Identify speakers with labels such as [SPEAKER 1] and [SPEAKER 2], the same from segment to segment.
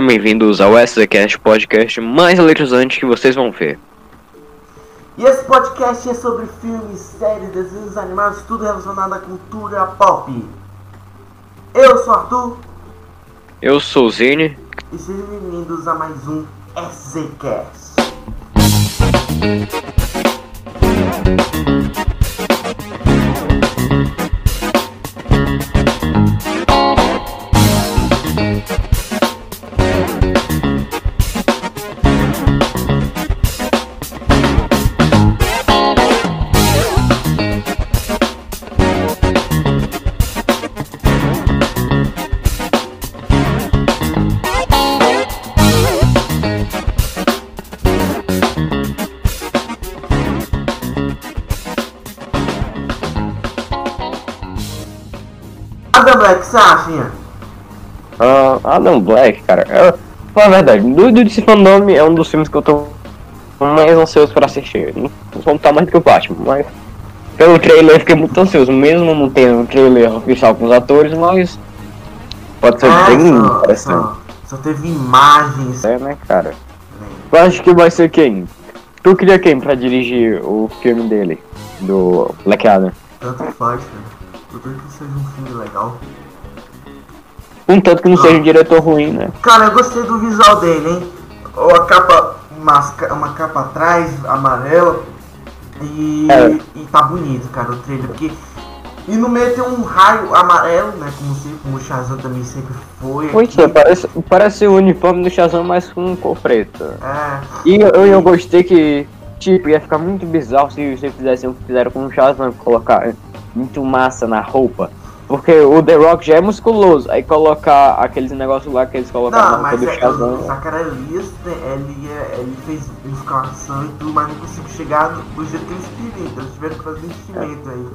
[SPEAKER 1] Sejam bem-vindos ao SZCast podcast mais eletrizante que vocês vão ver.
[SPEAKER 2] E esse podcast é sobre filmes, séries, desenhos animados, tudo relacionado à cultura pop. Eu sou Arthur
[SPEAKER 1] Eu sou o Zine.
[SPEAKER 2] e sejam bem-vindos a mais um SZCast. Black, você acha, Ian?
[SPEAKER 1] Ah, Adam Black, cara. Eu, fala a verdade, do do Fandom é um dos filmes que eu tô mais ansioso pra assistir. Não vou tá mais do que o Batman, mas pelo trailer eu fiquei muito ansioso, mesmo não tendo um trailer oficial com os atores, mas pode ser
[SPEAKER 2] É,
[SPEAKER 1] bem
[SPEAKER 2] só,
[SPEAKER 1] interessante.
[SPEAKER 2] só, só teve imagens.
[SPEAKER 1] É, né, cara? Eu acho que vai ser quem? Tu queria quem pra dirigir o filme dele? Do Black Adam?
[SPEAKER 2] Tanto faz, cara. Tudo que seja um filme legal.
[SPEAKER 1] Um tanto que não seja um diretor ruim, né?
[SPEAKER 2] Cara, eu gostei do visual dele, hein? Ou a capa, masca- uma capa atrás, amarela. E,
[SPEAKER 1] É.
[SPEAKER 2] e tá bonito, cara, o trailer. Porque, e no meio tem um raio amarelo, né? Como, sempre, como o Shazam também sempre foi.
[SPEAKER 1] Pois é, parece, parece o uniforme do Shazam, mas com cor preta.
[SPEAKER 2] É,
[SPEAKER 1] E eu, eu gostei que, tipo, ia ficar muito bizarro se vocês fizessem o que fizeram com o Shazam, colocar muito massa na roupa. Porque o The Rock já é musculoso, aí colocar aqueles negócios lá que eles colocaram
[SPEAKER 2] não, mas
[SPEAKER 1] do
[SPEAKER 2] é,
[SPEAKER 1] Shazam.
[SPEAKER 2] o Sakara Elias, né, ele, é- ele fez musculação e tudo, mas não conseguiu chegar do, do jeito que eles queriam. Então eles tiveram que fazer investimento aí.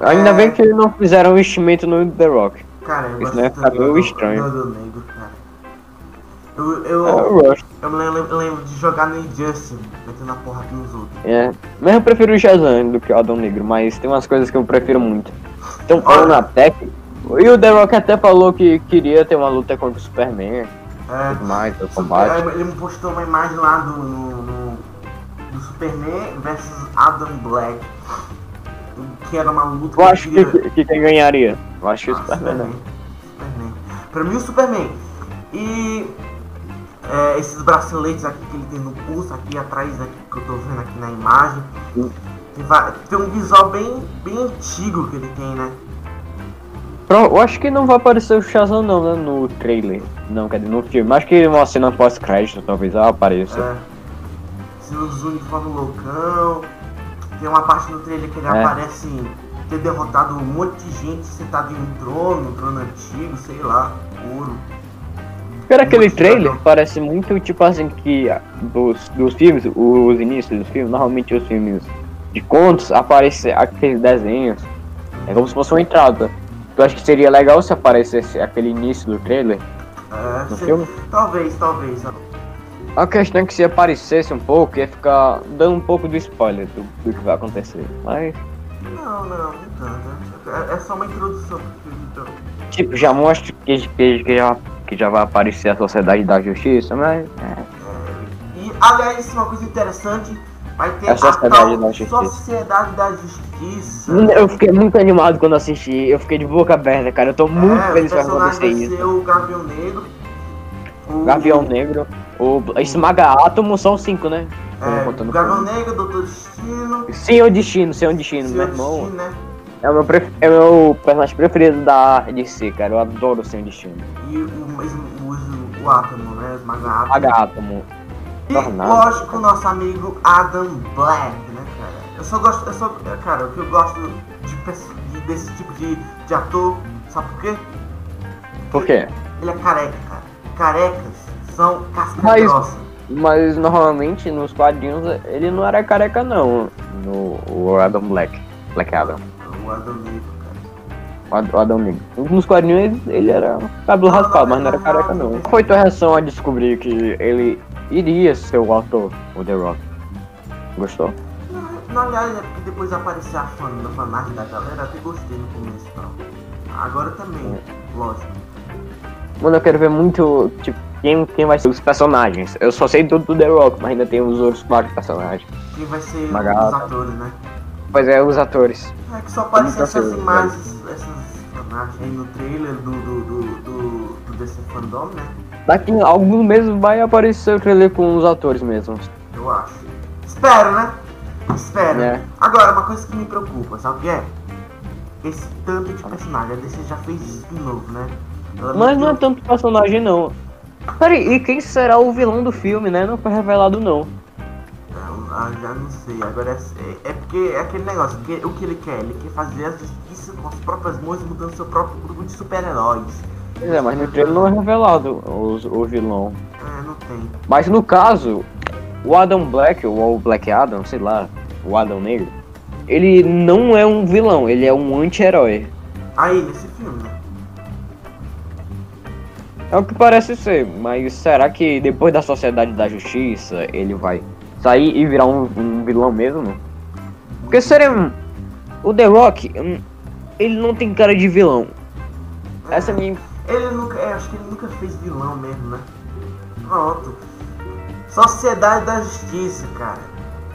[SPEAKER 1] Ainda
[SPEAKER 2] é.
[SPEAKER 1] bem que não fizeram um investimento no The Rock.
[SPEAKER 2] Cara, eu
[SPEAKER 1] Isso
[SPEAKER 2] gosto
[SPEAKER 1] não é
[SPEAKER 2] tanto
[SPEAKER 1] cabelo
[SPEAKER 2] do-
[SPEAKER 1] estranho.
[SPEAKER 2] do Adão Negro, cara. Eu, eu,
[SPEAKER 1] Eu gosto.
[SPEAKER 2] Eu me lembro, eu lembro de jogar no Injustice, metendo a porra nos outros.
[SPEAKER 1] É, mas eu prefiro o Shazam do que o Adão Negro, mas tem umas coisas que eu prefiro muito. Então, falando até que. E o The Rock até falou que queria ter uma luta contra o Superman,
[SPEAKER 2] É,
[SPEAKER 1] mais, o
[SPEAKER 2] Super-
[SPEAKER 1] combate.
[SPEAKER 2] ele me postou uma imagem lá do, no, no- do Superman versus Adam Black. Que era uma luta
[SPEAKER 1] Eu acho
[SPEAKER 2] queria-
[SPEAKER 1] que, que quem ganharia? Eu acho que o
[SPEAKER 2] Ah,
[SPEAKER 1] Superman, né?
[SPEAKER 2] Superman. Pra mim o Superman. E é, esses braceletes aqui que ele tem no pulso, aqui atrás aqui que eu tô vendo aqui na imagem. Tem, um visual bem, bem antigo que ele tem, né?
[SPEAKER 1] Eu acho que não vai aparecer o Shazam não, né? No trailer. Não, quer dizer, no filme. Acho que uma cena pós-crédito talvez ela apareça.
[SPEAKER 2] É. Se os uniformes loucão. Tem uma parte no trailer que ele
[SPEAKER 1] É.
[SPEAKER 2] aparece ter derrotado um monte de gente sentado em um trono, um trono antigo, sei lá, ouro.
[SPEAKER 1] Cara, aquele trailer parece muito tipo assim que dos, dos filmes, os inícios dos filmes, normalmente os filmes de contos aparecem aqueles desenhos. É como se fosse uma entrada. Eu acho que seria legal se aparecesse aquele início do trailer
[SPEAKER 2] É,
[SPEAKER 1] no
[SPEAKER 2] se-
[SPEAKER 1] filme.
[SPEAKER 2] talvez, talvez.
[SPEAKER 1] A questão é que se aparecesse um pouco, ia ficar dando um pouco do spoiler do, do que vai acontecer. Mas,
[SPEAKER 2] Não, não, não tanto. É, é só uma introdução pro filme, então.
[SPEAKER 1] tipo, já mostra que, que, que, já, que já vai aparecer a Sociedade da Justiça, mas. é.
[SPEAKER 2] E, aliás, uma coisa interessante, vai ter
[SPEAKER 1] É a
[SPEAKER 2] a
[SPEAKER 1] Sociedade
[SPEAKER 2] tal
[SPEAKER 1] da Justiça.
[SPEAKER 2] Sociedade da Justiça.
[SPEAKER 1] Eu fiquei muito animado quando assisti, eu fiquei de boca aberta, cara. Eu tô muito
[SPEAKER 2] é,
[SPEAKER 1] feliz que acontecer
[SPEAKER 2] vai
[SPEAKER 1] isso.
[SPEAKER 2] ser o Gavião Negro. O
[SPEAKER 1] Gavião Negro, o Esmaga Átomo são cinco, né?
[SPEAKER 2] É, Gavião Negro, Doutor Destino.
[SPEAKER 1] Senhor Destino, Senhor Destino, meu irmão.
[SPEAKER 2] Destino, né?
[SPEAKER 1] É o meu, pref... é meu personagem preferido da DC, cara. Eu adoro o Senhor Destino.
[SPEAKER 2] E o, o, o, o Átomo, né? Átomo.
[SPEAKER 1] Esmaga Átomo.
[SPEAKER 2] E,
[SPEAKER 1] Tornado.
[SPEAKER 2] lógico, o nosso amigo Adam Black, né, cara? Eu só gosto, eu só, cara, o que eu gosto de- desse tipo de, de ator, sabe por quê?
[SPEAKER 1] Por quê?
[SPEAKER 2] Ele é careca, cara. Carecas são casca
[SPEAKER 1] Mas-
[SPEAKER 2] grossa.
[SPEAKER 1] Mas normalmente nos quadrinhos ele não era careca, não. No o Adam Black. Black Adam.
[SPEAKER 2] O Adam Negro, cara.
[SPEAKER 1] O Ad- o Adão Negro. Nos quadrinhos ele, ele era cabelo raspado, mas não era careca
[SPEAKER 2] não.
[SPEAKER 1] Qual foi tua reação a descobrir que ele iria ser o autor, o The Rock? Gostou?
[SPEAKER 2] Na, verdade, é porque depois apareceu a fan, da fanart da galera, até gostei no começo e tal. Agora também, lógico.
[SPEAKER 1] Mano, eu quero ver muito, tipo, quem, quem vai ser os personagens. Eu só sei tudo do The Rock, mas ainda tem os outros quatro personagens.
[SPEAKER 2] Quem vai ser
[SPEAKER 1] Magata.
[SPEAKER 2] os atores, né?
[SPEAKER 1] Pois é, os atores.
[SPEAKER 2] É que só aparecem essas imagens, essas imagens aí no trailer do, do, do, do, do DC Fandom, né?
[SPEAKER 1] Daqui a alguns meses vai aparecer o trailer com os atores mesmo.
[SPEAKER 2] Eu acho. Espero, né? Espero.
[SPEAKER 1] É.
[SPEAKER 2] Agora, uma coisa que me preocupa, sabe o que é? Esse tanto de personagem. A DC já fez isso de novo, né? Ela
[SPEAKER 1] Mas não é tanto personagem não. Peraí, e quem será o vilão do filme, né? Não foi revelado não.
[SPEAKER 2] Ah, já não sei. Agora é, é porque é aquele negócio. Que, o que ele quer? Ele quer fazer a justiça com as próprias mãos, mudando seu próprio grupo de super-heróis.
[SPEAKER 1] Pois é, mas no trailer não é revelado os, o vilão.
[SPEAKER 2] É, não tem.
[SPEAKER 1] Mas no caso, o Adam Black, ou o Black Adam, sei lá, o Adam Negro, ele não é um vilão, ele é um anti-herói.
[SPEAKER 2] Aí, nesse filme, né?
[SPEAKER 1] É o que parece ser, mas será que depois da Sociedade da Justiça ele vai sair e virar um, um vilão mesmo? Porque seria um- o The Rock, hum, ele não tem cara de vilão. Essa é a minha.
[SPEAKER 2] Ele nunca. É, acho que ele nunca fez vilão mesmo, né? Pronto. Sociedade da Justiça, cara.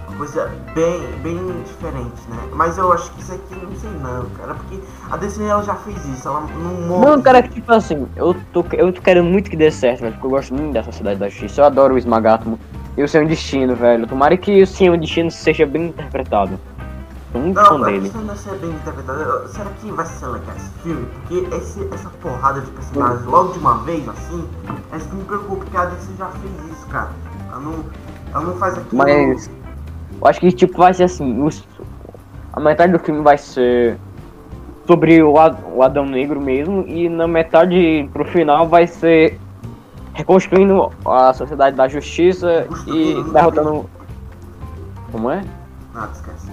[SPEAKER 2] Uma coisa bem, bem diferente, né? Mas eu acho que isso aqui não sei não, cara. Porque a DC ela já fez isso, ela não monta.
[SPEAKER 1] Não, cara, que tipo assim, eu tô, eu tô querendo muito que dê certo, velho, porque eu gosto muito da Sociedade da Justiça. Eu adoro o Esmagátomo e o Seu Destino, velho. Tomara que o Seu Destino seja bem interpretado. Tô muito fã
[SPEAKER 2] Não, a
[SPEAKER 1] dele.
[SPEAKER 2] não é ser bem interpretado. Será que vai ser legal esse filme? Porque esse, essa porrada de personagens logo de uma vez, assim, é isso que me preocupa, porque a DC já fez isso, cara. Ela não, ela não faz aquilo.
[SPEAKER 1] Mas eu acho que tipo vai ser assim, os- a metade do filme vai ser sobre o, Ad- o Adão Negro mesmo e na metade pro final vai ser reconstruindo a Sociedade da Justiça e derrotando. Como é?
[SPEAKER 2] Nada, esquece.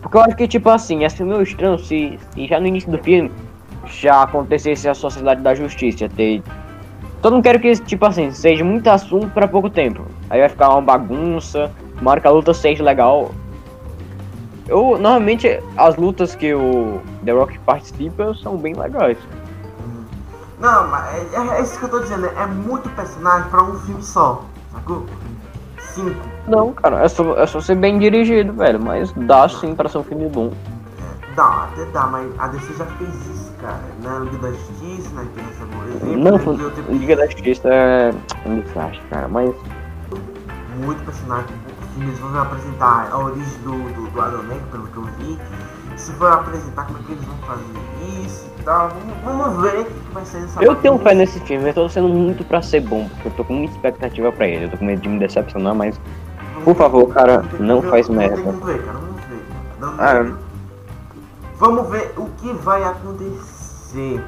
[SPEAKER 1] Porque eu acho que, tipo assim, ia ser meio estranho se, se já no início do filme já acontecesse a Sociedade da Justiça. Ter... Todo mundo quer que, tipo assim, seja muito assunto pra pouco tempo. Aí vai ficar uma bagunça, uma hora que a luta seja legal. Eu, normalmente, as lutas que o The Rock participa são bem legais.
[SPEAKER 2] Não, mas é, é isso que eu tô dizendo, é muito personagem pra um filme só, sacou? Cinco.
[SPEAKER 1] Não, cara, é só, é só ser bem dirigido, velho. Mas dá sim pra ser um filme bom.
[SPEAKER 2] Dá, até dá, mas a DC já fez isso, cara. Na Liga da Justiça, né? Tem essa por exemplo,
[SPEAKER 1] Não,
[SPEAKER 2] né, tenho
[SPEAKER 1] Liga da Justiça é um desastre, cara. Mas
[SPEAKER 2] muito personagem. Eles vão apresentar a origem do, do, do Adão Negro, pelo que eu vi. Se for apresentar como é que eles vão fazer isso e tal, vamos, vamos ver o que vai ser dessa
[SPEAKER 1] Eu tenho fé nesse filme, eu tô sendo muito pra ser bom, porque eu tô com muita expectativa pra ele. Eu tô com medo de me decepcionar, mas.
[SPEAKER 2] Vamos
[SPEAKER 1] por favor, cara,
[SPEAKER 2] ver,
[SPEAKER 1] não faz merda.
[SPEAKER 2] Vamos ver, cara, vamos ver. Vamos
[SPEAKER 1] Ah,
[SPEAKER 2] ver. Vamos ver o que vai acontecer.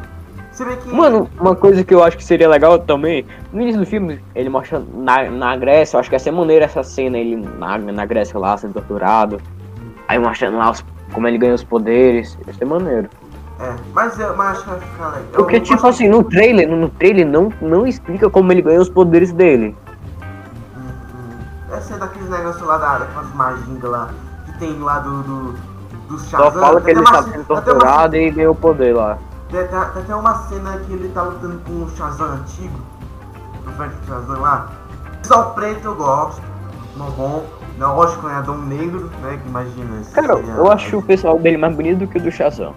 [SPEAKER 2] Que.
[SPEAKER 1] Mano, uma coisa que eu acho que seria legal também, no início do filme, ele mostra na, na Grécia, eu acho que ia ser maneiro essa cena, ele na, na Grécia lá sendo torturado. Aí mostrando lá os- como ele ganha os poderes. Ia ser maneiro.
[SPEAKER 2] É, mas eu mas acho que vai ficar legal.
[SPEAKER 1] Porque,
[SPEAKER 2] Eu
[SPEAKER 1] tipo assim, no trailer, no, no trailer não, não explica como ele ganha os poderes dele.
[SPEAKER 2] Hum, hum. Deve ser daqueles negócios lá da daquelas magias lá que tem lá do. do, do
[SPEAKER 1] Só fala que ele tá sendo torturado e ganhou o poder lá.
[SPEAKER 2] Tem até, tem até uma cena que ele tá lutando com o Shazam antigo. O velho Shazam lá. Só o preto eu gosto. Não bom. Não gosto com o Adão Negro, né? Que imagina. esse
[SPEAKER 1] Cara,
[SPEAKER 2] seria-
[SPEAKER 1] eu acho o pessoal dele mais bonito do que o do Shazam.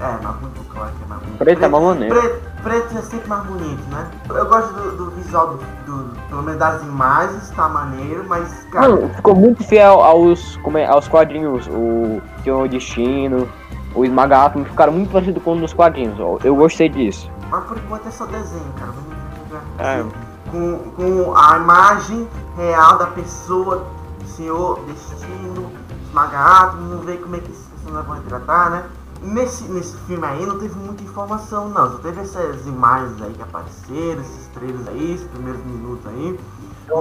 [SPEAKER 2] É, mais bonito, claro que é mais bonito.
[SPEAKER 1] Preto é mais maneiro.
[SPEAKER 2] Preto, preto é sempre mais bonito, né? Eu gosto do, do visual do, do. Pelo menos das imagens, tá maneiro, mas, cara.
[SPEAKER 1] Mano, ficou muito fiel aos, como é, aos quadrinhos. O Senhor Destino, o Esmaga Átomo ficaram muito parecidos com os dos quadrinhos. Eu, eu gostei disso.
[SPEAKER 2] Mas por enquanto é só desenho, cara. Vamos
[SPEAKER 1] É.
[SPEAKER 2] acontecer. Com, com a imagem real da pessoa, Senhor Destino, Esmagato, vamos ver como é que esses personagens vão tratar, né? Nesse, nesse filme aí não teve muita informação não, só teve essas imagens aí que apareceram, esses trailers aí, esses primeiros minutos aí.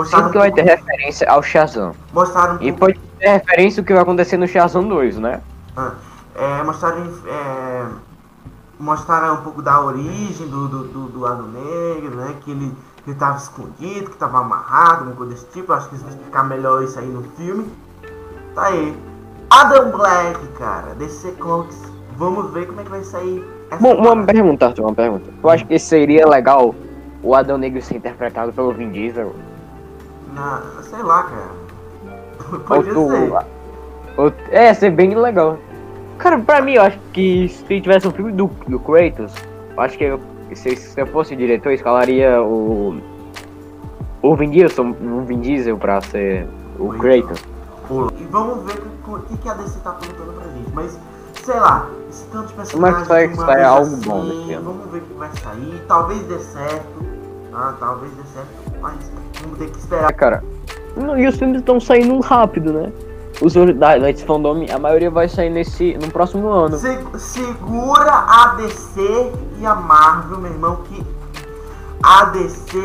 [SPEAKER 1] Sinto que vai ter referência ao Shazam.
[SPEAKER 2] mostraram um
[SPEAKER 1] E
[SPEAKER 2] pouco-
[SPEAKER 1] pode ter referência o que vai acontecer no Shazam 2, né?
[SPEAKER 2] Ah, é, mostraram, é, mostraram um pouco da origem do, do, do, do Adão Negro, né? Que ele, que ele tava escondido, que tava amarrado, alguma coisa desse tipo. Acho que eles vão explicar melhor isso aí no filme. Tá aí. Adam Black, cara, DC Comics. Vvamos ver como é que vai sair essa
[SPEAKER 1] Bom, uma
[SPEAKER 2] parada.
[SPEAKER 1] pergunta, Arthur, uma pergunta. Eu acho que seria legal o Adão Negro ser interpretado pelo Vin Diesel.
[SPEAKER 2] Na, sei lá, cara.
[SPEAKER 1] Ou
[SPEAKER 2] Podia
[SPEAKER 1] tu-
[SPEAKER 2] ser.
[SPEAKER 1] ou- é, ser bem legal. Cara, pra mim, eu acho que se tivesse um filme do, do Kratos, eu acho que eu- se, se eu fosse diretor, eu escalaria o. O Vin Diesel, o Vin Diesel pra ser o. Kratos.
[SPEAKER 2] E vamos ver o que, que a DC tá apontando pra gente. Mas, sei lá, esse tanto de
[SPEAKER 1] Mas
[SPEAKER 2] personagens
[SPEAKER 1] sai-
[SPEAKER 2] de uma
[SPEAKER 1] sai
[SPEAKER 2] vez
[SPEAKER 1] algo
[SPEAKER 2] assim,
[SPEAKER 1] bom ano.
[SPEAKER 2] Vamos ver o que vai sair. Talvez dê certo. Ah, talvez dê certo. Mas vamos ter que
[SPEAKER 1] É,
[SPEAKER 2] esperar.
[SPEAKER 1] cara. não, E os filmes estão saindo rápido, né? Os da Lights Fandom, a maioria vai sair nesse, no próximo ano.
[SPEAKER 2] Se- segura a DC e a Marvel, meu irmão, que a DC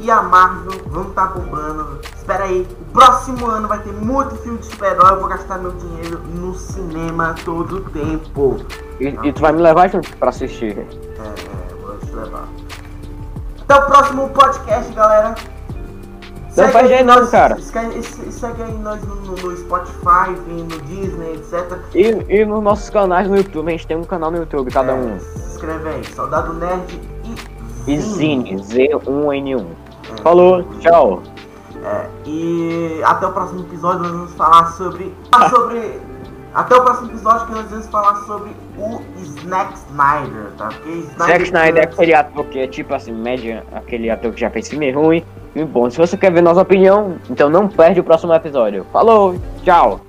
[SPEAKER 2] e a Marvel vão estar bombando. Espera aí, o próximo ano vai ter muito filme de super-herói. Eu vou gastar meu dinheiro no cinema todo o tempo.
[SPEAKER 1] E, e tu vai me levar junto pra assistir.
[SPEAKER 2] É, é, vou te levar. Até o próximo podcast, galera.
[SPEAKER 1] Não faz
[SPEAKER 2] aí
[SPEAKER 1] jeito não,
[SPEAKER 2] nós-
[SPEAKER 1] cara.
[SPEAKER 2] Segue, aí nós no, no- Spotify, no Disney, etc.
[SPEAKER 1] E, e nos nossos canais no YouTube, a gente tem um canal no YouTube, cada
[SPEAKER 2] É,
[SPEAKER 1] um.
[SPEAKER 2] Se inscreve aí, Soldado Nerd e Zine.
[SPEAKER 1] Zine, Z1N1.
[SPEAKER 2] É.
[SPEAKER 1] Falou, tchau.
[SPEAKER 2] É, e até o próximo episódio nós vamos falar sobre. falar sobre. Até o próximo episódio que nós vamos falar sobre o Snack Snyder, tá? Porque
[SPEAKER 1] Zack Snyder é aquele ator que é tipo assim, média, aquele ator que já fez filme ruim. E bom, se você quer ver nossa opinião, então não perde o próximo episódio. Falou, tchau.